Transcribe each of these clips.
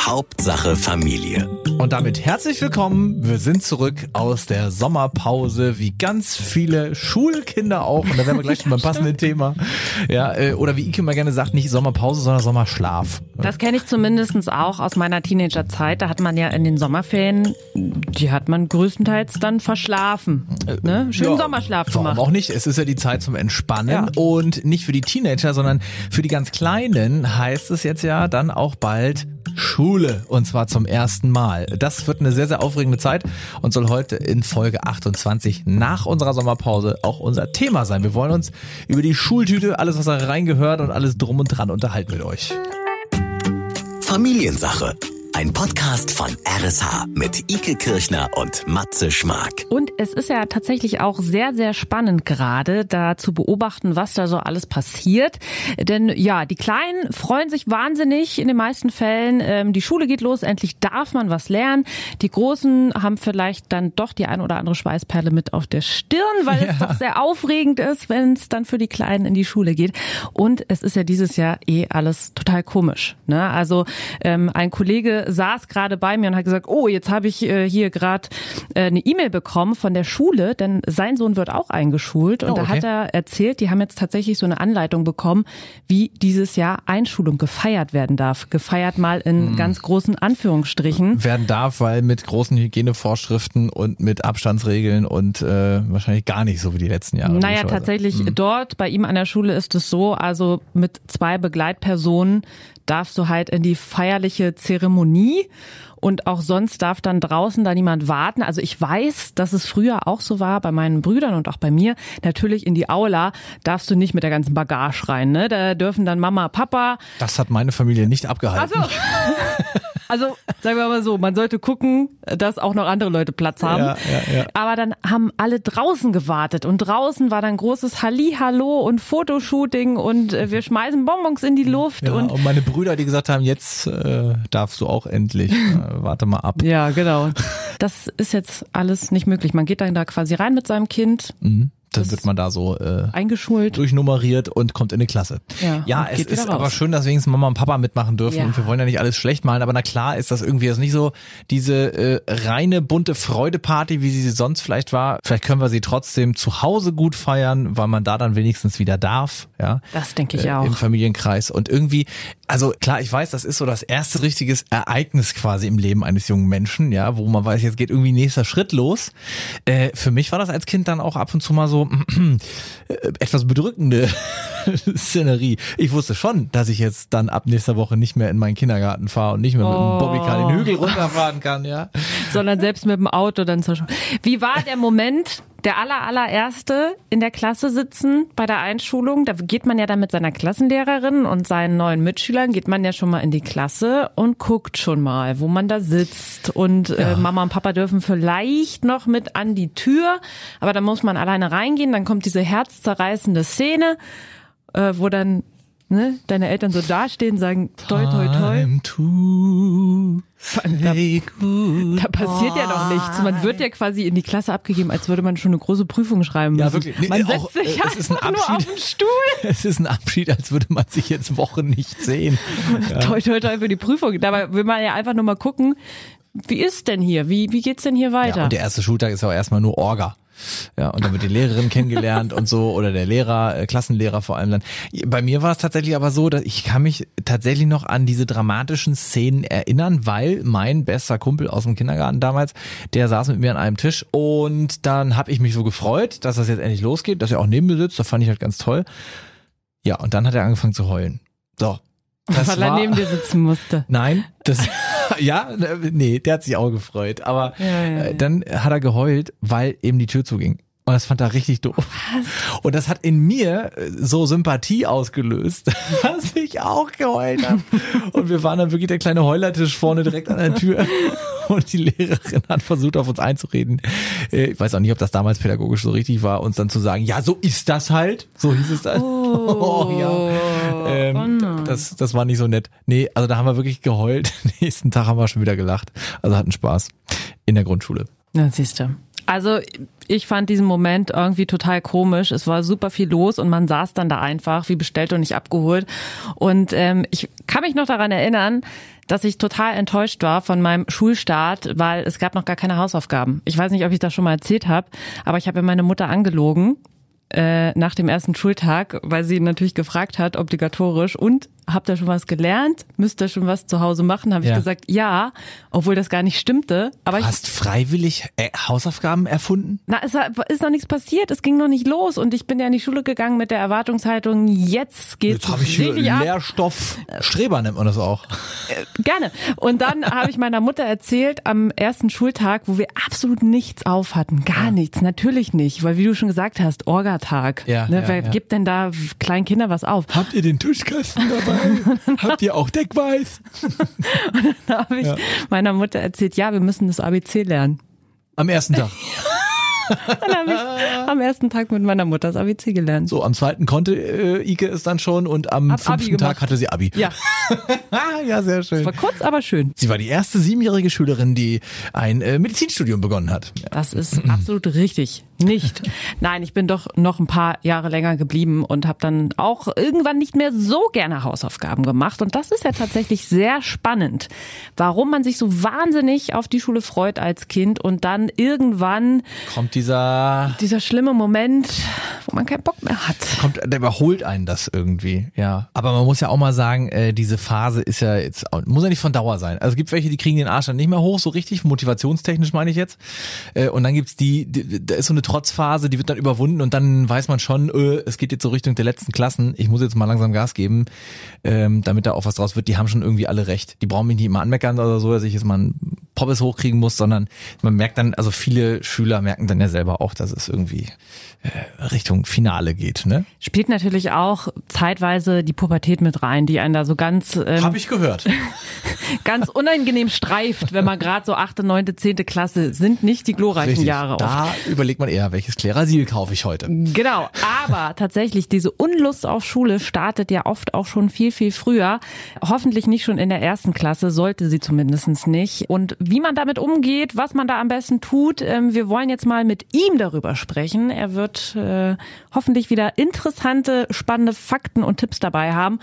Hauptsache Familie. Und damit herzlich willkommen. Wir sind zurück aus der Sommerpause, wie ganz viele Schulkinder auch. Und da wären wir gleich schon beim passenden Thema. Ja, äh, oder wie Ike mal gerne sagt, nicht Sommerpause, sondern Sommerschlaf. Das kenne ich zumindest auch aus meiner Teenagerzeit. Da hat man ja in den Sommerferien, die hat man größtenteils dann verschlafen. Ne? Schönen Ja, Sommerschlaf Warum gemacht. auch nicht? Es ist ja die Zeit zum Entspannen Ja. und nicht für die Teenager, sondern für die ganz Kleinen heißt es jetzt ja dann auch bald Schule und zwar zum ersten Mal. Das wird eine sehr, sehr aufregende Zeit und soll heute in Folge 28 nach unserer Sommerpause auch unser Thema sein. Wir wollen uns über die Schultüte, alles was da reingehört und alles drum und dran unterhalten mit euch. Familiensache. Ein Podcast von RSH mit Ike Kirchner und Matze Schmark. Und es ist ja tatsächlich auch sehr, sehr spannend gerade, da zu beobachten, was da so alles passiert. Denn ja, die Kleinen freuen sich wahnsinnig in den meisten Fällen. Ähm, die Schule geht los, endlich darf man was lernen. Die Großen haben vielleicht dann doch die ein oder andere Schweißperle mit auf der Stirn, weil es doch sehr aufregend ist, wenn es dann für die Kleinen in die Schule geht. Und es ist ja dieses Jahr eh alles total komisch. Ne? Also ähm, ein Kollege saß gerade bei mir und hat gesagt, oh, jetzt habe ich äh, hier gerade äh, eine E-Mail bekommen von der Schule, denn sein Sohn wird auch eingeschult. Und Oh, da okay. hat er erzählt, die haben jetzt tatsächlich so eine Anleitung bekommen, wie dieses Jahr Einschulung gefeiert werden darf. Gefeiert mal in ganz großen Anführungsstrichen. Werden darf, weil mit großen Hygienevorschriften und mit Abstandsregeln und äh, wahrscheinlich gar nicht so wie die letzten Jahre. Naja, tatsächlich dort bei ihm an der Schule ist es so, also mit zwei Begleitpersonen darfst du halt in die feierliche Zeremonie und auch sonst darf dann draußen da niemand warten. Also ich weiß, dass es früher auch so war bei meinen Brüdern und auch bei mir. Natürlich in die Aula darfst du nicht mit der ganzen Bagage rein. Ne? Da dürfen dann Mama, Papa, Das hat meine Familie nicht abgehalten. also, also sagen wir mal so, man sollte gucken, dass auch noch andere Leute Platz haben. Ja, ja, ja. Aber dann haben alle draußen gewartet und draußen war dann großes Hallihallo und Fotoshooting und äh, wir schmeißen Bonbons in die Luft und und meine Brüder, die gesagt haben, jetzt äh, darfst du auch endlich. Warte mal ab. ja, genau. Das ist jetzt alles nicht möglich. Man geht dann da quasi rein mit seinem Kind, Mhm. Dann wird man da so äh, eingeschult. durchnummeriert und kommt in eine Klasse. Ja, ja es ist raus. aber schön, dass wenigstens Mama und Papa mitmachen dürfen Ja. und wir wollen ja nicht alles schlecht malen, aber na klar ist das irgendwie jetzt nicht so diese äh, reine bunte Freudeparty, wie sie sonst vielleicht war. Vielleicht können wir sie trotzdem zu Hause gut feiern, weil man da dann wenigstens wieder darf, ja. Das denke ich äh, auch. Im Familienkreis und irgendwie, also klar, ich weiß, das ist so das erste richtiges Ereignis quasi im Leben eines jungen Menschen, ja, wo man weiß, jetzt geht irgendwie nächster Schritt los. Äh, für mich war das als Kind dann auch ab und zu mal so äh, etwas bedrückende Szenerie. Ich wusste schon, dass ich jetzt dann ab nächster Woche nicht mehr in meinen Kindergarten fahre und nicht mehr mit dem Oh. Bobbycar den Hügel runterfahren kann, ja. sondern selbst mit dem Auto dann zur Schule. Wie war der Moment, der aller, allererste in der Klasse sitzen bei der Einschulung? Da geht man ja dann mit seiner Klassenlehrerin und seinen neuen Mitschülern, geht man ja schon mal in die Klasse und guckt schon mal, wo man da sitzt. Und äh, Mama und Papa dürfen vielleicht noch mit an die Tür, aber dann muss man alleine reingehen. Dann kommt diese herzzerreißende Szene, äh, wo dann ne, deine Eltern so dastehen, sagen toi toi toi. Goodbye. Da passiert ja noch nichts. Man wird ja quasi in die Klasse abgegeben, als würde man schon eine große Prüfung schreiben müssen. Ja, wirklich. Nee, man auch, setzt sich äh, es ist ein nur auf den Stuhl. Es ist ein Abschied, als würde man sich jetzt Wochen nicht sehen. Toi, toi, toi für die Prüfung. Dabei will man ja einfach nur mal gucken, wie ist denn hier? Wie, wie geht's denn hier Ja, weiter? und der erste Schultag ist auch erstmal nur Orga. Ja, und dann wird die Lehrerin kennengelernt und so oder der Lehrer, äh, Klassenlehrer vor allem dann. Bei mir war es tatsächlich aber so, dass ich kann mich tatsächlich noch an diese dramatischen Szenen erinnern, weil mein bester Kumpel aus dem Kindergarten damals, der saß mit mir an einem Tisch und dann habe ich mich so gefreut, dass das jetzt endlich losgeht, dass er auch neben mir sitzt, das fand ich halt ganz toll. Ja, und dann hat er angefangen zu heulen. So. Das weil er war- neben dir sitzen musste. Nein, das ja, äh, nee, der hat sich auch gefreut, aber Ja, äh, ja. dann hat er geheult, weil eben die Tür zuging. Und das fand er richtig doof. Und das hat in mir äh, so Sympathie ausgelöst, dass ich auch geheult habe. Und wir waren dann wirklich der kleine Heulertisch vorne direkt an der Tür. Und die Lehrerin hat versucht, auf uns einzureden. Ich weiß auch nicht, ob das damals pädagogisch so richtig war, uns dann zu sagen, ja, so ist das halt. So hieß es dann. Oh, ja. Ähm, oh das, das war nicht so nett. Nee, also da haben wir wirklich geheult. Nächsten Tag haben wir schon wieder gelacht. Also hatten Spaß in der Grundschule. Na, siehst du. Also ich fand diesen Moment irgendwie total komisch. Es war super viel los und man saß dann da einfach, wie bestellt und nicht abgeholt. Und ähm, ich kann mich noch daran erinnern, dass ich total enttäuscht war von meinem Schulstart, weil es gab noch gar keine Hausaufgaben. Ich weiß nicht, ob ich das schon mal erzählt habe, aber ich habe meine Mutter angelogen äh, nach dem ersten Schultag, weil sie natürlich gefragt hat, obligatorisch, und habt ihr schon was gelernt? Müsst ihr schon was zu Hause machen? Habe ich Ja. gesagt, ja, obwohl das gar nicht stimmte. Aber Du ich, hast freiwillig äh, Hausaufgaben erfunden? na, es ist noch nichts passiert, es ging noch nicht los und ich bin ja in die Schule gegangen mit der Erwartungshaltung, jetzt geht's Jetzt habe ich hier richtig ab. Lehrstoff. Streber nennt man das auch. Gerne. Und dann habe ich meiner Mutter erzählt am ersten Schultag, wo wir absolut nichts auf hatten. Gar nichts. Natürlich nicht. Weil wie du schon gesagt hast, Orgatag. Ja, ne, ja, wer ja. gibt denn da kleinen Kindern was auf? Habt ihr den Tischkasten dabei? Habt ihr auch Deckweiß? Da habe ich meiner Mutter erzählt, ja, wir müssen das ABC lernen. Am ersten Tag. Dann habe ich am ersten Tag mit meiner Mutter das ABC gelernt. So, am zweiten konnte äh, Ike es dann schon und am Hab fünften Tag hatte sie Abi. Ja, ja, sehr schön. war kurz, aber schön. Sie war die erste siebenjährige Schülerin, die ein äh, Medizinstudium begonnen hat. Das ist absolut richtig. Nicht. Nein, ich bin doch noch ein paar Jahre länger geblieben und habe dann auch irgendwann nicht mehr so gerne Hausaufgaben gemacht. Und das ist ja tatsächlich sehr spannend, warum man sich so wahnsinnig auf die Schule freut als Kind und dann irgendwann Kommt dieser, dieser schlimme Moment, wo man keinen Bock mehr hat. kommt, der überholt einen das irgendwie, ja. Aber man muss ja auch mal sagen, äh, diese Phase ist ja jetzt, muss ja nicht von Dauer sein. Also es gibt welche, die kriegen den Arsch dann nicht mehr hoch, so richtig, motivationstechnisch meine ich jetzt. Äh, und dann gibt's die, die, da ist so eine Trotzphase, die wird dann überwunden und dann weiß man schon, äh, es geht jetzt so Richtung der letzten Klassen. Ich muss jetzt mal langsam Gas geben, ähm, damit da auch was draus wird. Die haben schon irgendwie alle recht. Die brauchen mich nicht immer anmeckern oder so, dass ich jetzt mal einen Poppes hochkriegen muss, sondern man merkt dann, also viele Schüler merken dann ja selber auch, dass es irgendwie äh, Richtung Finale geht, ne? Spielt natürlich auch zeitweise die Pubertät mit rein, die einen da so ganz ähm, Habe ich gehört. ganz unangenehm streift, wenn man gerade so achte, neunte, zehnte Klasse sind nicht die glorreichen Richtig. Jahre. oft. Da überlegt man eher, welches Klerasil kaufe ich heute. Genau, aber tatsächlich, diese Unlust auf Schule startet ja oft auch schon viel, viel früher. Hoffentlich nicht schon in der ersten Klasse, sollte sie zumindest nicht. Und wie man damit umgeht, was man da am besten tut, ähm, wir wollen jetzt mal mit ihm darüber sprechen. Er wird äh, hoffentlich wieder interessante, spannende Fakten und Tipps dabei haben.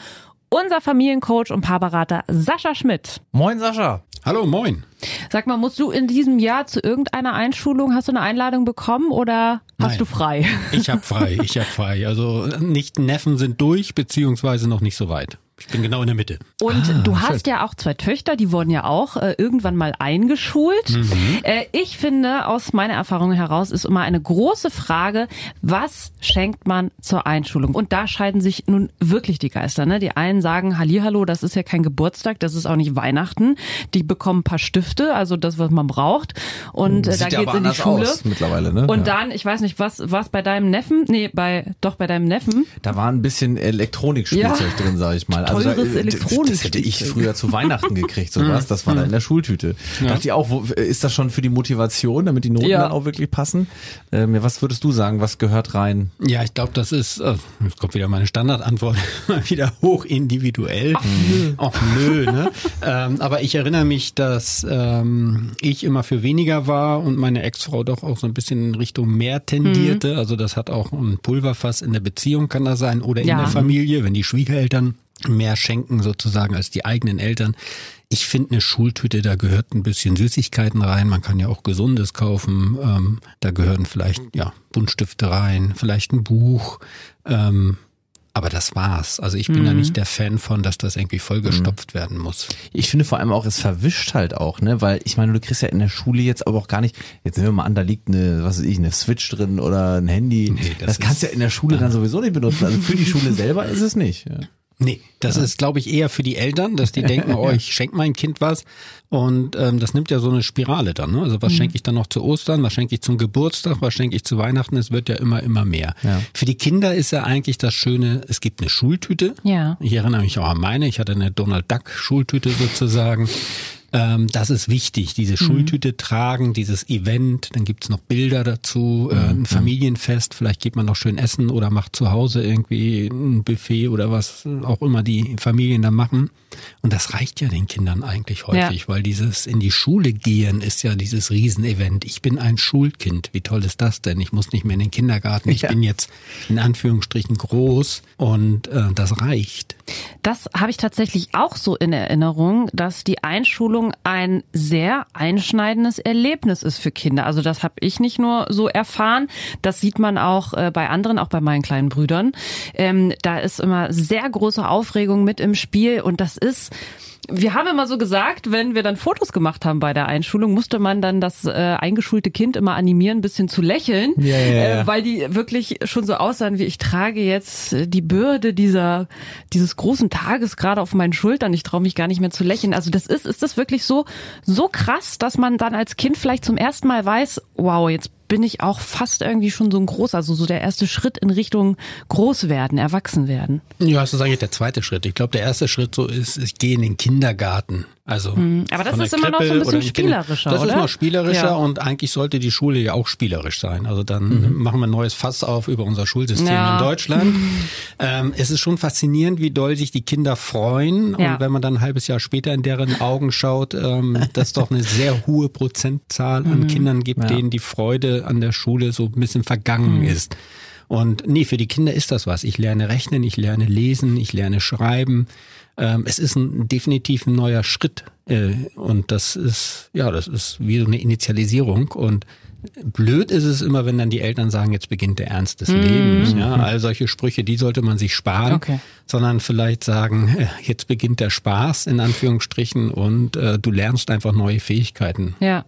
Unser Familiencoach und Paarberater Sascha Schmidt. Moin Sascha. Hallo, moin. Sag mal, musst du in diesem Jahr zu irgendeiner Einschulung, hast du eine Einladung bekommen oder hast Nein. du frei? Ich hab frei, ich hab frei. Also nicht Neffen sind durch, beziehungsweise noch nicht so weit. Ich bin genau in der Mitte. Und du hast ja auch zwei Töchter, die wurden ja auch äh, irgendwann mal eingeschult. Äh, ich finde, aus meiner Erfahrung heraus ist immer eine große Frage, was schenkt man zur Einschulung? Und da scheiden sich nun wirklich die Geister. Ne? Die einen sagen, Hallihallo, das ist ja kein Geburtstag, das ist auch nicht Weihnachten. Die bekommen ein paar Stifte, also das, was man braucht. Und äh, da geht's in die Schule. mittlerweile, ne? Und dann, ich weiß nicht, was was bei deinem Neffen? Nee, bei doch bei deinem Neffen. Da war ein bisschen Elektronikspielzeug Ja. drin, sag ich mal. Also Teures da, äh, das- Das hätte ich früher zu Weihnachten gekriegt, sowas. Das war da in der Schultüte. Dachte ich auch, wo, ist das schon für die Motivation, damit die Noten Ja. dann auch wirklich passen? Ähm, ja, was würdest du sagen, was gehört rein? Ja, ich glaube, das ist, äh, jetzt kommt wieder meine Standardantwort, mal wieder hoch individuell. Ach nö. Ach nö, ne? ähm, aber ich erinnere mich, dass ähm, ich immer für weniger war und meine Ex-Frau doch auch so ein bisschen in Richtung mehr tendierte. Also das hat auch ein Pulverfass in der Beziehung kann das sein oder in Ja. der Familie, wenn die Schwiegereltern mehr schenken sozusagen als die eigenen Eltern. Ich finde eine Schultüte, da gehört ein bisschen Süßigkeiten rein. Man kann ja auch Gesundes kaufen. Ähm, da gehören vielleicht ja Buntstifte rein, vielleicht ein Buch. Ähm, aber das war's. Also ich bin da nicht der Fan von, dass das irgendwie vollgestopft werden muss. Ich finde vor allem auch, es verwischt halt auch, ne, weil ich meine, du kriegst ja in der Schule jetzt aber auch gar nicht, jetzt nehmen wir mal an, da liegt eine, was weiß ich, eine Switch drin oder ein Handy. Nee, das das kannst du ja in der Schule dann sowieso nicht benutzen. Also für die Schule selber ist es nicht. Ja. Nee, das ist, glaube ich, eher für die Eltern, dass die denken, oh, ich schenke mein Kind was. Und ähm, das nimmt ja so eine Spirale dann. Ne? Also was schenke ich dann noch zu Ostern, was schenke ich zum Geburtstag, was schenke ich zu Weihnachten? Es wird ja immer, immer mehr. Ja. Für die Kinder ist ja eigentlich das Schöne, es gibt eine Schultüte. Ja. Ich erinnere mich auch an meine. Ich hatte eine Donald Duck Schultüte sozusagen. Ähm, das ist wichtig, diese Mhm. Schultüte tragen, dieses Event, dann gibt's noch Bilder dazu, äh, Mhm. ein Familienfest, vielleicht geht man noch schön essen oder macht zu Hause irgendwie ein Buffet oder was auch immer die Familien da machen. Und das reicht ja den Kindern eigentlich häufig, weil dieses in die Schule gehen ist ja dieses Riesenevent. Ich bin ein Schulkind. Wie toll ist das denn? Ich muss nicht mehr in den Kindergarten. Ich Ja. bin jetzt in Anführungsstrichen groß und äh, das reicht. Das habe ich tatsächlich auch so in Erinnerung, dass die Einschulung ein sehr einschneidendes Erlebnis ist für Kinder. Also das habe ich nicht nur so erfahren, das sieht man auch äh, bei anderen, auch bei meinen kleinen Brüdern. Ähm, da ist immer sehr große Aufregung mit im Spiel und das ist wir haben immer so gesagt, wenn wir dann Fotos gemacht haben bei der Einschulung, musste man dann das äh, eingeschulte Kind immer animieren, ein bisschen zu lächeln, Ja, ja, ja. Äh, weil die wirklich schon so aussahen, wie ich trage jetzt die Bürde dieser dieses großen Tages gerade auf meinen Schultern. Ich traue mich gar nicht mehr zu lächeln. Also das ist ist das wirklich so so krass, dass man dann als Kind vielleicht zum ersten Mal weiß, wow, jetzt bin ich auch fast irgendwie schon so ein groß, also so der erste Schritt in Richtung groß werden, erwachsen werden. Ja, das ist eigentlich der zweite Schritt. Ich glaube, der erste Schritt so ist, ich gehe in den Kindergarten. Also aber das ist immer noch so ein bisschen spielerischer, Das ist oder? noch spielerischer Ja. und eigentlich sollte die Schule ja auch spielerisch sein. Also dann machen wir ein neues Fass auf über unser Schulsystem Ja. in Deutschland. ähm, es ist schon faszinierend, wie doll sich die Kinder freuen. Ja. Und wenn man dann ein halbes Jahr später in deren Augen schaut, ähm, dass doch eine sehr hohe Prozentzahl Mhm. an Kindern gibt, Ja. denen die Freude an der Schule so ein bisschen vergangen Mhm. ist. Und nee, für die Kinder ist das was. Ich lerne rechnen, ich lerne lesen, ich lerne schreiben. Ähm, es ist ein definitiv ein neuer Schritt. Äh, und das ist, ja, das ist wie so eine Initialisierung. Und blöd ist es immer, wenn dann die Eltern sagen, jetzt beginnt der Ernst des Lebens. Ja, all solche Sprüche, die sollte man sich sparen, Okay. sondern vielleicht sagen, äh, jetzt beginnt der Spaß in Anführungsstrichen und äh, du lernst einfach neue Fähigkeiten. Ja.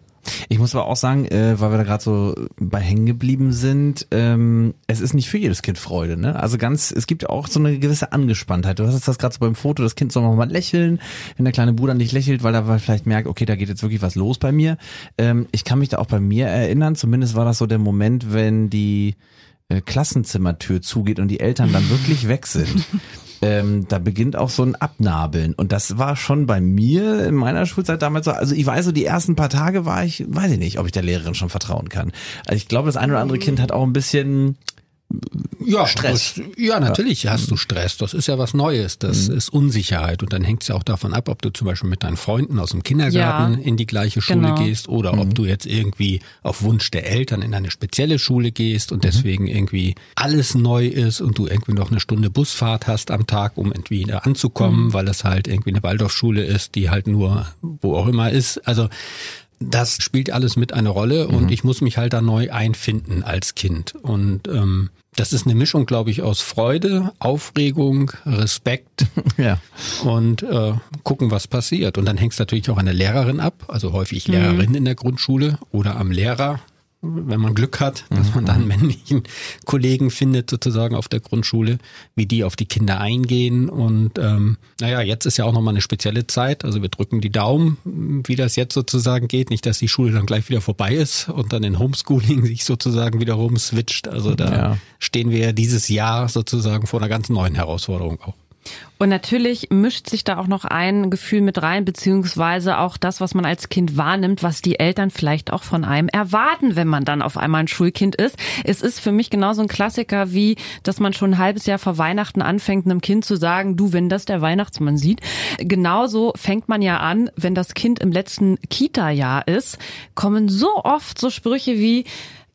Ich muss aber auch sagen, äh, weil wir da gerade so bei hängen geblieben sind, ähm, es ist nicht für jedes Kind Freude, ne? Also ganz, es gibt auch so eine gewisse Angespanntheit. Du hast das gerade so beim Foto, das Kind soll noch mal lächeln, wenn der kleine Bruder nicht lächelt, weil er vielleicht merkt, okay, da geht jetzt wirklich was los bei mir. Ähm, ich kann mich da auch bei mir erinnern, zumindest war das so der Moment, wenn die äh, Klassenzimmertür zugeht und die Eltern dann wirklich weg sind. Ähm, da beginnt auch so ein Abnabeln. Und das war schon bei mir in meiner Schulzeit damals so. Also ich weiß so, die ersten paar Tage war ich, weiß ich nicht, ob ich der Lehrerin schon vertrauen kann. Also ich glaube, das ein oder andere Kind hat auch ein bisschen Ja, Stress. Das, ja, natürlich hast du Stress. Das ist ja was Neues. Das ist Unsicherheit. Und dann hängt es ja auch davon ab, ob du zum Beispiel mit deinen Freunden aus dem Kindergarten Ja, in die gleiche Schule genau. gehst oder ob du jetzt irgendwie auf Wunsch der Eltern in eine spezielle Schule gehst und deswegen irgendwie alles neu ist und du irgendwie noch eine Stunde Busfahrt hast am Tag, um irgendwie da anzukommen, weil es halt irgendwie eine Waldorfschule ist, die halt nur wo auch immer ist. Also das spielt alles mit eine Rolle und ich muss mich halt da neu einfinden als Kind. Und ähm, das ist eine Mischung, glaube ich, aus Freude, Aufregung, Respekt ja. und äh, gucken, was passiert. Und dann hängt es natürlich auch an der Lehrerin ab, also häufig Lehrerin in der Grundschule oder am Lehrer, wenn man Glück hat, dass man da einen männlichen Kollegen findet, sozusagen auf der Grundschule, wie die auf die Kinder eingehen. Und ähm, naja, jetzt ist ja auch nochmal eine spezielle Zeit. Also wir drücken die Daumen, wie das jetzt sozusagen geht. Nicht, dass die Schule dann gleich wieder vorbei ist und dann in Homeschooling sich sozusagen wiederum switcht. Also da Ja. stehen wir dieses Jahr sozusagen vor einer ganz neuen Herausforderung auch. Und natürlich mischt sich da auch noch ein Gefühl mit rein, beziehungsweise auch das, was man als Kind wahrnimmt, was die Eltern vielleicht auch von einem erwarten, wenn man dann auf einmal ein Schulkind ist. Es ist für mich genauso ein Klassiker wie, dass man schon ein halbes Jahr vor Weihnachten anfängt, einem Kind zu sagen, du, wenn das der Weihnachtsmann sieht. Genauso fängt man ja an, wenn das Kind im letzten Kita-Jahr ist, kommen so oft so Sprüche wie,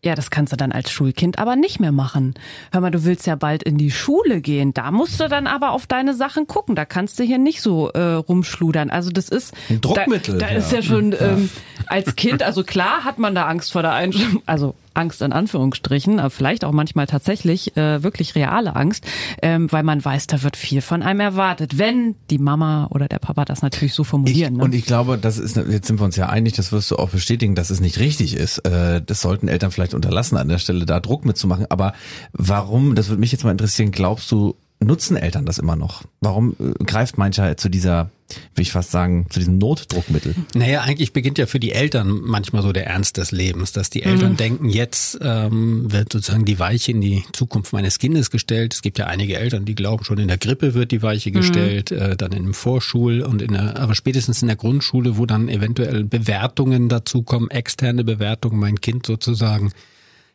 ja, das kannst du dann als Schulkind aber nicht mehr machen. Hör mal, du willst ja bald in die Schule gehen. Da musst du dann aber auf deine Sachen gucken. Da kannst du hier nicht so äh, rumschludern. Also das ist Ein Druckmittel, Da, da ja. ist ja schon ähm, als Kind, also klar hat man da Angst vor der Einschulung, also Angst in Anführungsstrichen, aber vielleicht auch manchmal tatsächlich äh, wirklich reale Angst, ähm, weil man weiß, da wird viel von einem erwartet, wenn die Mama oder der Papa das natürlich so Ich, formulieren. ne? und ich glaube, das ist, jetzt sind wir uns ja einig, das wirst du auch bestätigen, dass es nicht richtig ist. Äh, Das sollten Eltern vielleicht unterlassen, an der Stelle da Druck mitzumachen. Aber warum, das würde mich jetzt mal interessieren, glaubst du, nutzen Eltern das immer noch? Warum äh, greift mancher zu dieser, will ich fast sagen, zu diesem Notdruckmittel? Naja, eigentlich beginnt ja für die Eltern manchmal so der Ernst des Lebens, dass die Eltern mhm. denken, jetzt ähm, wird sozusagen die Weiche in die Zukunft meines Kindes gestellt. Es gibt ja einige Eltern, die glauben, schon in der Grippe wird die Weiche mhm. gestellt, äh, dann in dem Vorschul und in der, aber spätestens in der Grundschule, wo dann eventuell Bewertungen dazukommen, externe Bewertungen, mein Kind sozusagen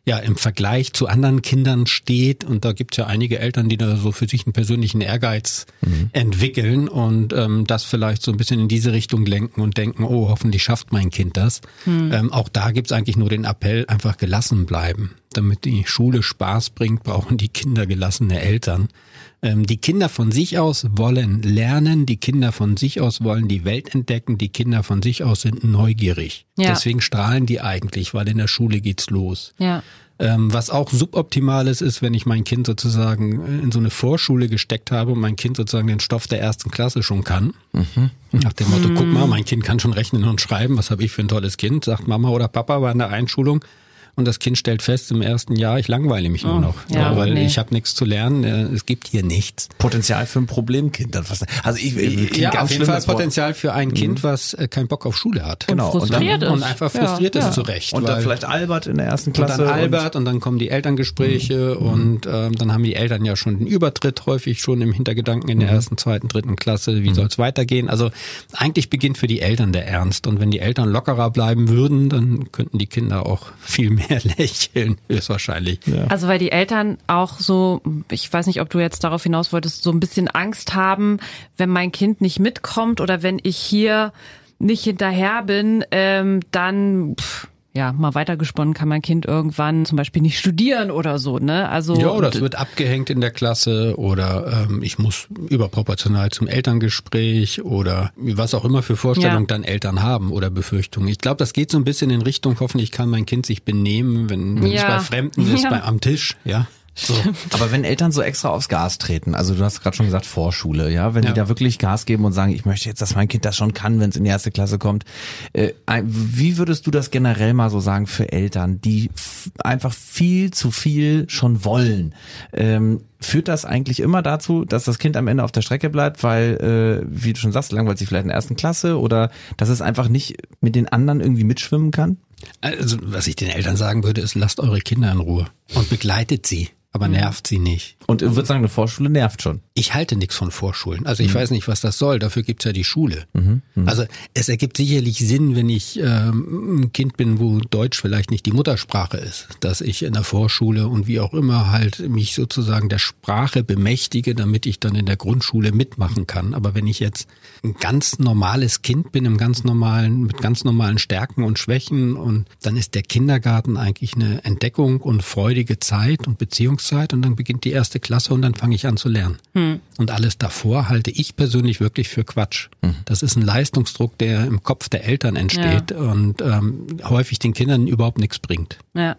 ja im Vergleich zu anderen Kindern steht. Und da gibt es ja einige Eltern, die da so für sich einen persönlichen Ehrgeiz mhm. entwickeln und ähm, das vielleicht so ein bisschen in diese Richtung lenken und denken, oh, hoffentlich schafft mein Kind das. Mhm. Ähm, auch da gibt es eigentlich nur den Appell, einfach gelassen bleiben. Damit die Schule Spaß bringt, brauchen die Kinder gelassene Eltern. Ähm, die Kinder von sich aus wollen lernen, die Kinder von sich aus wollen die Welt entdecken, die Kinder von sich aus sind neugierig. Ja. Deswegen strahlen die eigentlich, weil in der Schule geht's los. Ja. Ähm, was auch suboptimales ist, wenn ich mein Kind sozusagen in so eine Vorschule gesteckt habe und mein Kind sozusagen den Stoff der ersten Klasse schon kann. Mhm. Nach dem Motto, mhm. guck mal, mein Kind kann schon rechnen und schreiben, was habe ich für ein tolles Kind, sagt Mama oder Papa bei einer Einschulung und das Kind stellt fest im ersten Jahr, ich langweile mich oh, nur noch, ja, weil nee. ich habe nichts zu lernen, äh, es gibt hier nichts. Potenzial für ein Problemkind. Also ich, ich ja, auf jeden Fall Potenzial für ein Kind, mhm. was äh, keinen Bock auf Schule hat. Genau. Und, frustriert und, dann, und einfach frustriert ja, ist ja. zurecht. Und dann vielleicht Albert in der ersten Klasse. Und dann Albert und, und dann kommen die Elterngespräche mhm. und ähm, dann haben die Eltern ja schon den Übertritt häufig schon im Hintergedanken in der mhm. ersten, zweiten, dritten Klasse. Wie mhm. soll es weitergehen? Also eigentlich beginnt für die Eltern der Ernst. Und wenn die Eltern lockerer bleiben würden, dann könnten die Kinder auch viel mehr lächeln Fällen höchstwahrscheinlich. Ja. Also weil die Eltern auch so, ich weiß nicht, ob du jetzt darauf hinaus wolltest, so ein bisschen Angst haben, wenn mein Kind nicht mitkommt oder wenn ich hier nicht hinterher bin, ähm, dann pff, ja, mal weitergesponnen kann mein Kind irgendwann zum Beispiel nicht studieren oder so, ne? Also ja, oder es wird abgehängt in der Klasse oder ähm, ich muss überproportional zum Elterngespräch oder was auch immer für Vorstellungen ja. dann Eltern haben oder Befürchtungen. Ich glaube, das geht so ein bisschen in Richtung, hoffentlich kann mein Kind sich benehmen, wenn, wenn ja. es bei Fremden ist, ja. bei, am Tisch, ja. So. Aber wenn Eltern so extra aufs Gas treten, also du hast gerade schon gesagt Vorschule, ja, wenn ja. die da wirklich Gas geben und sagen, ich möchte jetzt, dass mein Kind das schon kann, wenn es in die erste Klasse kommt, äh, wie würdest du das generell mal so sagen für Eltern, die einfach viel zu viel schon wollen? Ähm, führt das eigentlich immer dazu, dass das Kind am Ende auf der Strecke bleibt, weil, äh, wie du schon sagst, langweilt sich vielleicht in der ersten Klasse oder dass es einfach nicht mit den anderen irgendwie mitschwimmen kann? Also, was ich den Eltern sagen würde, ist, lasst eure Kinder in Ruhe und begleitet sie aber mhm. nervt sie nicht. Und ich würde sagen, eine Vorschule nervt schon. Ich halte nichts von Vorschulen. Also ich mhm. weiß nicht, was das soll. Dafür gibt's ja die Schule. Mhm. mhm. Also es ergibt sicherlich Sinn, wenn ich ähm, ein Kind bin, wo Deutsch vielleicht nicht die Muttersprache ist, dass ich in der Vorschule und wie auch immer halt mich sozusagen der Sprache bemächtige, damit ich dann in der Grundschule mitmachen kann. Aber wenn ich jetzt ein ganz normales Kind bin, im ganz normalen, mit ganz normalen Stärken und Schwächen und dann ist der Kindergarten eigentlich eine Entdeckung und freudige Zeit und Beziehungszeit und dann beginnt die erste Klasse und dann fange ich an zu lernen. Hm. Und alles davor halte ich persönlich wirklich für Quatsch. Hm. Das ist ein Leistungsdruck, der im Kopf der Eltern entsteht ja. und ähm, häufig den Kindern überhaupt nichts bringt. Ja.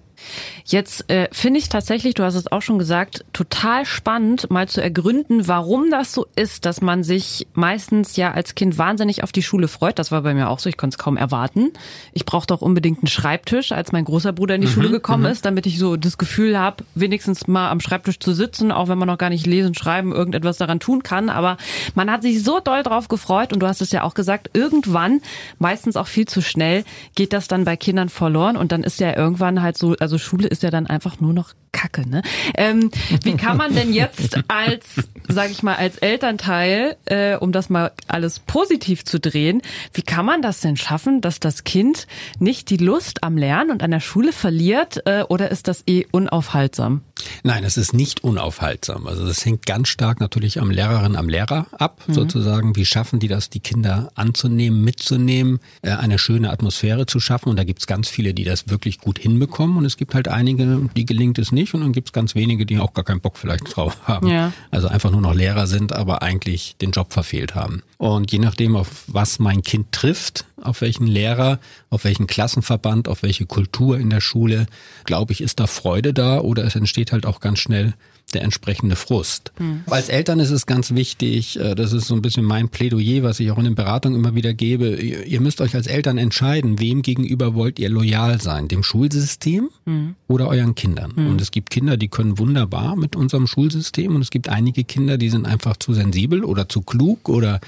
Jetzt äh, finde ich tatsächlich, du hast es auch schon gesagt, total spannend, mal zu ergründen, warum das so ist, dass man sich meistens ja als Kind wahnsinnig auf die Schule freut. Das war bei mir auch so, ich konnte es kaum erwarten. Ich brauchte auch unbedingt einen Schreibtisch, als mein großer Bruder in die mhm, Schule gekommen mhm. ist, damit ich so das Gefühl habe, wenigstens mal am Schreibtisch zu sitzen, auch wenn man noch gar nicht lesen, schreiben, irgendetwas daran tun kann. Aber man hat sich so doll drauf gefreut und du hast es ja auch gesagt, irgendwann, meistens auch viel zu schnell, geht das dann bei Kindern verloren und dann ist ja irgendwann halt so, also Schule ist ja dann einfach nur noch Kacke, ne? Ähm, wie kann man denn jetzt als, sag ich mal, als Elternteil, äh, um das mal alles positiv zu drehen, wie kann man das denn schaffen, dass das Kind nicht die Lust am Lernen und an der Schule verliert, äh, oder ist das eh unaufhaltsam? Nein, es ist nicht unaufhaltsam. Also das hängt ganz stark natürlich am Lehrerin, am Lehrer ab, mhm. sozusagen. Wie schaffen die das, die Kinder anzunehmen, mitzunehmen, äh, eine schöne Atmosphäre zu schaffen? Und da gibt es ganz viele, die das wirklich gut hinbekommen. Und es gibt halt einige, die gelingt es nicht und dann gibt es ganz wenige, die auch gar keinen Bock vielleicht drauf haben. Ja. Also einfach nur noch Lehrer sind, aber eigentlich den Job verfehlt haben. Und je nachdem, auf was mein Kind trifft, auf welchen Lehrer, auf welchen Klassenverband, auf welche Kultur in der Schule, glaube ich, ist da Freude da oder es entsteht halt auch ganz schnell der entsprechende Frust. Mhm. Als Eltern ist es ganz wichtig, äh, das ist so ein bisschen mein Plädoyer, was ich auch in den Beratungen immer wieder gebe, ihr müsst euch als Eltern entscheiden, wem gegenüber wollt ihr loyal sein, dem Schulsystem mhm. oder euren Kindern. Mhm. Und es gibt Kinder, die können wunderbar mit unserem Schulsystem und es gibt einige Kinder, die sind einfach zu sensibel oder zu klug oder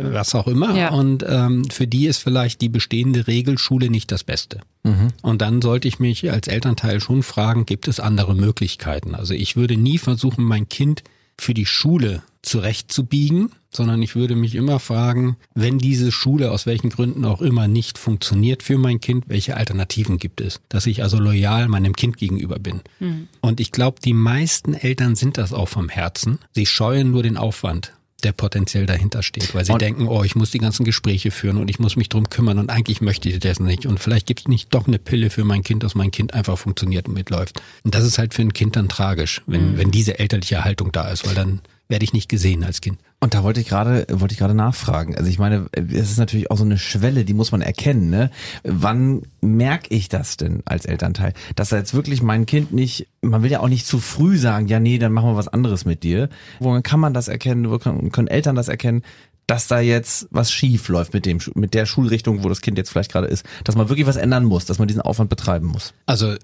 was auch immer. Ja. Und ähm, für die ist vielleicht die bestehende Regelschule nicht das Beste. Mhm. Und dann sollte ich mich als Elternteil schon fragen, gibt es andere Möglichkeiten? Also ich würde nie versuchen, mein Kind für die Schule zurechtzubiegen, sondern ich würde mich immer fragen, wenn diese Schule aus welchen Gründen auch immer nicht funktioniert für mein Kind, welche Alternativen gibt es? Dass ich also loyal meinem Kind gegenüber bin. Mhm. Und ich glaube, die meisten Eltern sind das auch vom Herzen. Sie scheuen nur den Aufwand der potenziell dahinter steht, weil sie und denken, oh, ich muss die ganzen Gespräche führen und ich muss mich drum kümmern und eigentlich möchte ich das nicht und vielleicht gibt es nicht doch eine Pille für mein Kind, dass mein Kind einfach funktioniert und mitläuft. Und das ist halt für ein Kind dann tragisch, wenn, mhm. wenn diese elterliche Haltung da ist, weil dann werde ich nicht gesehen als Kind. Und da wollte ich gerade, wollte ich gerade nachfragen. Also ich meine, es ist natürlich auch so eine Schwelle, die muss man erkennen. Ne? Wann merke ich das denn als Elternteil, dass da jetzt wirklich mein Kind nicht, man will ja auch nicht zu früh sagen, ja nee, dann machen wir was anderes mit dir. Woran kann man das erkennen? Wo können Eltern das erkennen? Dass da jetzt was schief läuft mit dem mit der Schulrichtung, wo das Kind jetzt vielleicht gerade ist, dass man wirklich was ändern muss, dass man diesen Aufwand betreiben muss. Also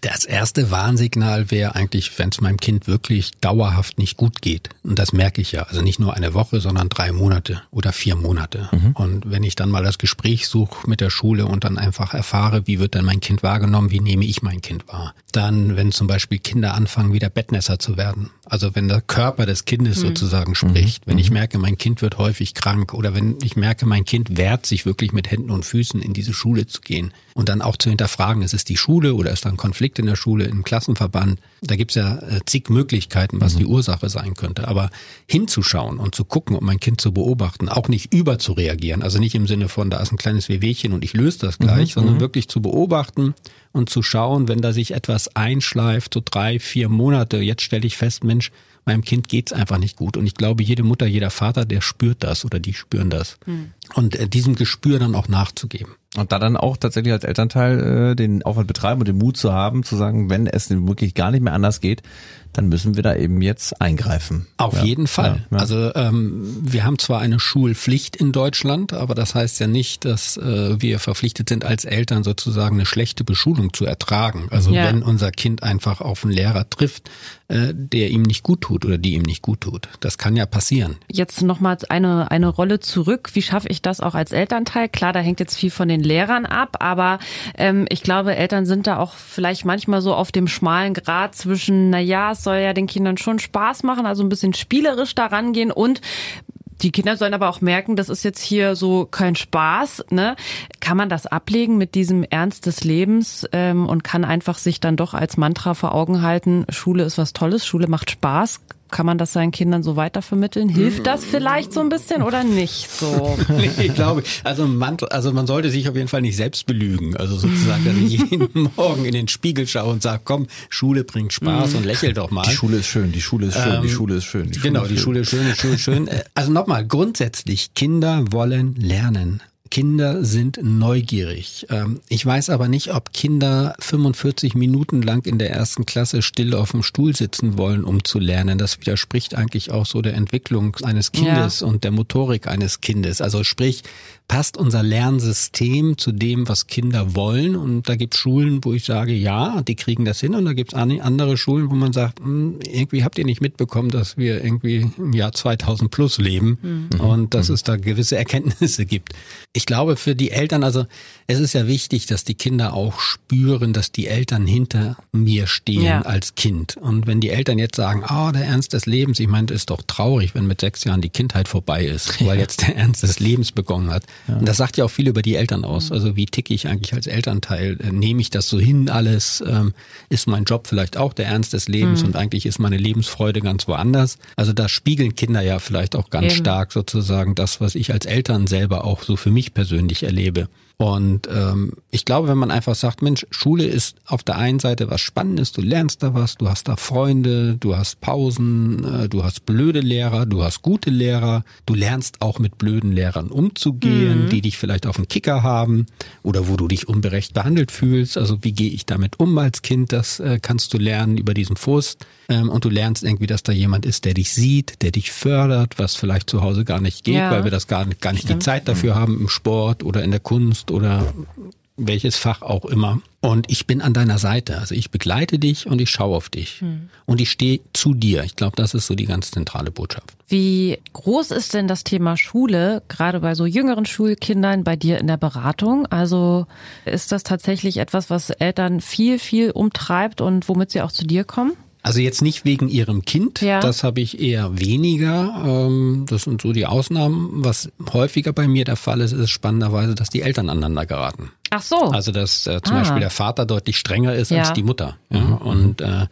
das erste Warnsignal wäre eigentlich, wenn es meinem Kind wirklich dauerhaft nicht gut geht. Und das merke ich ja. Also nicht nur eine Woche, sondern drei Monate oder vier Monate. Mhm. Und wenn ich dann mal das Gespräch suche mit der Schule und dann einfach erfahre, wie wird denn mein Kind wahrgenommen, wie nehme ich mein Kind wahr. Dann, wenn zum Beispiel Kinder anfangen, wieder Bettnässer zu werden. Also wenn der Körper des Kindes mhm. sozusagen spricht. Wenn ich mhm. merke, mein Kind wird häufig krank oder wenn ich merke, mein Kind wehrt sich wirklich mit Händen und Füßen in diese Schule zu gehen. Und dann auch zu hinterfragen, ist es die Schule oder ist da ein Konflikt in der Schule, im Klassenverband? Da gibt's ja äh, zig Möglichkeiten, was mhm. die Ursache sein könnte. Aber hinzuschauen und zu gucken, um mein Kind zu beobachten, auch nicht überzureagieren. Also nicht im Sinne von, da ist ein kleines Wehwehchen und ich löse das gleich, mhm. sondern mhm. wirklich zu beobachten und zu schauen, wenn da sich etwas einschleift, so drei, vier Monate, jetzt stelle ich fest, Mensch, meinem Kind geht's einfach nicht gut. Und ich glaube, jede Mutter, jeder Vater, der spürt das oder die spüren das. Mhm. Und äh, diesem Gespür dann auch nachzugeben. Und da dann auch tatsächlich als Elternteil äh, den Aufwand betreiben und den Mut zu haben, zu sagen, wenn es wirklich gar nicht mehr anders geht, dann müssen wir da eben jetzt eingreifen. Auf ja. jeden Fall. Ja, ja. Also ähm, wir haben zwar eine Schulpflicht in Deutschland, aber das heißt ja nicht, dass äh, wir verpflichtet sind, als Eltern sozusagen eine schlechte Beschulung zu ertragen. Also wenn unser Kind einfach auf einen Lehrer trifft, äh, der ihm nicht gut tut oder die ihm nicht gut tut. Das kann ja passieren. Jetzt nochmal eine, eine Rolle zurück. Wie schaffe ich das auch als Elternteil? Klar, da hängt jetzt viel von den Lehrern ab, aber ähm, ich glaube, Eltern sind da auch vielleicht manchmal so auf dem schmalen Grad zwischen, na ja, es soll ja den Kindern schon Spaß machen, also ein bisschen spielerisch daran gehen und die Kinder sollen aber auch merken, das ist jetzt hier so kein Spaß. Ne? Kann man das ablegen mit diesem Ernst des Lebens ähm, und kann einfach sich dann doch als Mantra vor Augen halten, Schule ist was Tolles, Schule macht Spaß. Kann man das seinen Kindern so weitervermitteln? Hilft das vielleicht so ein bisschen oder nicht so? ich glaube, also man, also man sollte sich auf jeden Fall nicht selbst belügen. Also sozusagen, dass ich jeden Morgen in den Spiegel schaue und sage, komm, Schule bringt Spaß und lächel doch mal. Die Schule ist schön, die Schule ist schön, ähm, die Schule ist schön. Die genau, Schule die Schule ist schön, die Schule ist schön. Also nochmal, grundsätzlich, Kinder wollen lernen. Kinder sind neugierig. Ähm, ich weiß aber nicht, ob Kinder 45 Minuten lang in der ersten Klasse still auf dem Stuhl sitzen wollen, um zu lernen. Das widerspricht eigentlich auch so der Entwicklung eines Kindes ja. und der Motorik eines Kindes. Also sprich, passt unser Lernsystem zu dem, was Kinder wollen. Und da gibt es Schulen, wo ich sage, ja, die kriegen das hin. Und da gibt es andere Schulen, wo man sagt, hm, irgendwie habt ihr nicht mitbekommen, dass wir irgendwie im Jahr 2000 plus leben mhm. und dass mhm. es da gewisse Erkenntnisse gibt. Ich glaube, für die Eltern, also es ist ja wichtig, dass die Kinder auch spüren, dass die Eltern hinter mir stehen ja. als Kind. Und wenn die Eltern jetzt sagen, oh, der Ernst des Lebens, ich meine, ist doch traurig, wenn mit sechs Jahren die Kindheit vorbei ist, weil jetzt der Ernst des Lebens begonnen hat. Ja. Und das sagt ja auch viel über die Eltern aus. Also wie ticke ich eigentlich als Elternteil? Äh, nehme ich das so hin alles? Ähm, ist mein Job vielleicht auch der Ernst des Lebens mhm. und eigentlich ist meine Lebensfreude ganz woanders? Also da spiegeln Kinder ja vielleicht auch ganz Eben. stark sozusagen das, was ich als Eltern selber auch so für mich ich persönlich erlebe. Und ähm, ich glaube, wenn man einfach sagt, Mensch, Schule ist auf der einen Seite was Spannendes, du lernst da was, du hast da Freunde, du hast Pausen, äh, du hast blöde Lehrer, du hast gute Lehrer, du lernst auch mit blöden Lehrern umzugehen, mhm. die dich vielleicht auf den Kicker haben oder wo du dich unberecht behandelt fühlst. Also wie gehe ich damit um als Kind, das äh, kannst du lernen über diesen Frust. Ähm, und du lernst irgendwie, dass da jemand ist, der dich sieht, der dich fördert, was vielleicht zu Hause gar nicht geht, ja. weil wir das gar nicht, gar nicht die Zeit dafür haben im Sport oder in der Kunst oder welches Fach auch immer. Und ich bin an deiner Seite. Also ich begleite dich und ich schaue auf dich. Hm. Und ich stehe zu dir. Ich glaube, das ist so die ganz zentrale Botschaft. Wie groß ist denn das Thema Schule, gerade bei so jüngeren Schulkindern, bei dir in der Beratung? Also ist das tatsächlich etwas, was Eltern viel, viel umtreibt und womit sie auch zu dir kommen? Also jetzt nicht wegen ihrem Kind, ja. das habe ich eher weniger. Ähm, das sind so die Ausnahmen. Was häufiger bei mir der Fall ist, ist spannenderweise, dass die Eltern aneinander geraten. Ach so. Also dass äh, zum ah. Beispiel der Vater deutlich strenger ist ja. als die Mutter. Ja? Mhm. Und äh,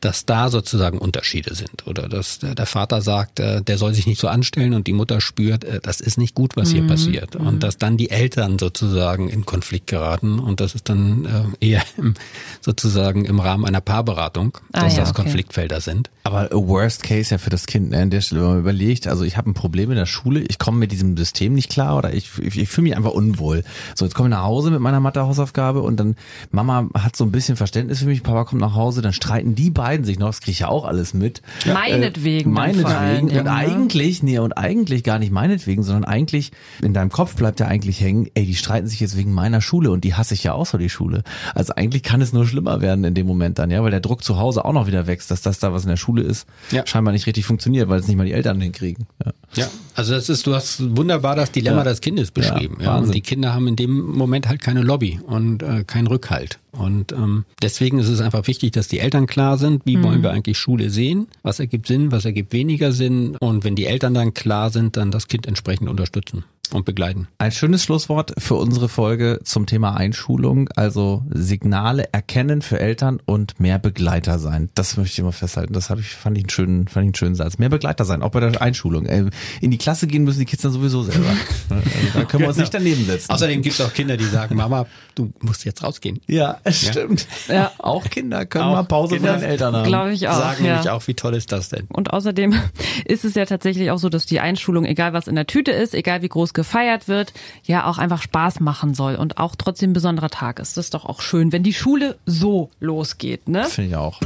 dass da sozusagen Unterschiede sind oder dass der Vater sagt, äh, der soll sich nicht so anstellen und die Mutter spürt, äh, das ist nicht gut, was hier mhm. passiert und mhm. dass dann die Eltern sozusagen in Konflikt geraten und das ist dann äh, eher im, sozusagen im Rahmen einer Paarberatung, ah, dass ja, das okay. Konfliktfelder sind. Aber worst case ja für das Kind, ne, an der Stelle, wenn man überlegt, also ich habe ein Problem in der Schule, ich komme mit diesem System nicht klar oder ich, ich, ich fühle mich einfach unwohl. So, jetzt komme ich nach Hause mit meiner Mathe-Hausaufgabe und dann Mama hat so ein bisschen Verständnis für mich, Papa kommt nach Hause, dann streiten die beiden beiden sich noch, das kriege ich ja auch alles mit. Meinetwegen. Äh, meinetwegen. Und ne? eigentlich, nee, und eigentlich gar nicht meinetwegen, sondern eigentlich in deinem Kopf bleibt ja eigentlich hängen, ey, die streiten sich jetzt wegen meiner Schule und die hasse ich ja auch so, die Schule. Also eigentlich kann es nur schlimmer werden in dem Moment dann, ja, weil der Druck zu Hause auch noch wieder wächst, dass das da, was in der Schule ist, ja. scheinbar nicht richtig funktioniert, weil es nicht mal die Eltern hinkriegen. Ja. ja, also das ist, du hast wunderbar das Dilemma ja. des Kindes beschrieben. Ja, ja, und die Kinder haben in dem Moment halt keine Lobby und äh, keinen Rückhalt. Und ähm, deswegen ist es einfach wichtig, dass die Eltern klar sind, wie mhm. wollen wir eigentlich Schule sehen, was ergibt Sinn, was ergibt weniger Sinn. Und wenn die Eltern dann klar sind, dann das Kind entsprechend unterstützen und begleiten. Ein schönes Schlusswort für unsere Folge zum Thema Einschulung, also Signale erkennen für Eltern und mehr Begleiter sein. Das möchte ich immer festhalten. Das habe ich fand ich einen schönen fand ich einen schönen Satz. Mehr Begleiter sein, auch bei der Einschulung. Äh, in die Klasse gehen müssen die Kids dann sowieso selber. Also da können wir uns nicht daneben setzen. Außerdem gibt es auch Kinder, die sagen, Mama, du musst jetzt rausgehen. Ja, es stimmt. Ja. Auch Kinder können auch mal Pause Kinder, von den Eltern haben. Glaube ich auch. Sagen ja. nämlich auch, wie toll ist das denn? Und außerdem ist es ja tatsächlich auch so, dass die Einschulung, egal was in der Tüte ist, egal wie groß gefeiert wird, ja auch einfach Spaß machen soll und auch trotzdem ein besonderer Tag ist. Das ist doch auch schön, wenn die Schule so losgeht, ne? Finde ich auch.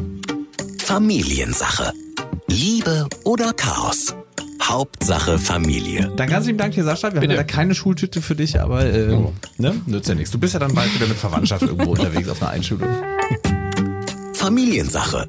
Familiensache. Liebe oder Chaos? Hauptsache Familie. Dann ganz lieben Dank dir, Sascha. Wir Bitte. haben leider keine Schultüte für dich, aber äh, oh. ne? nützt ja nichts. Du bist ja dann bald wieder mit Verwandtschaft irgendwo unterwegs auf einer Einschulung. Familiensache.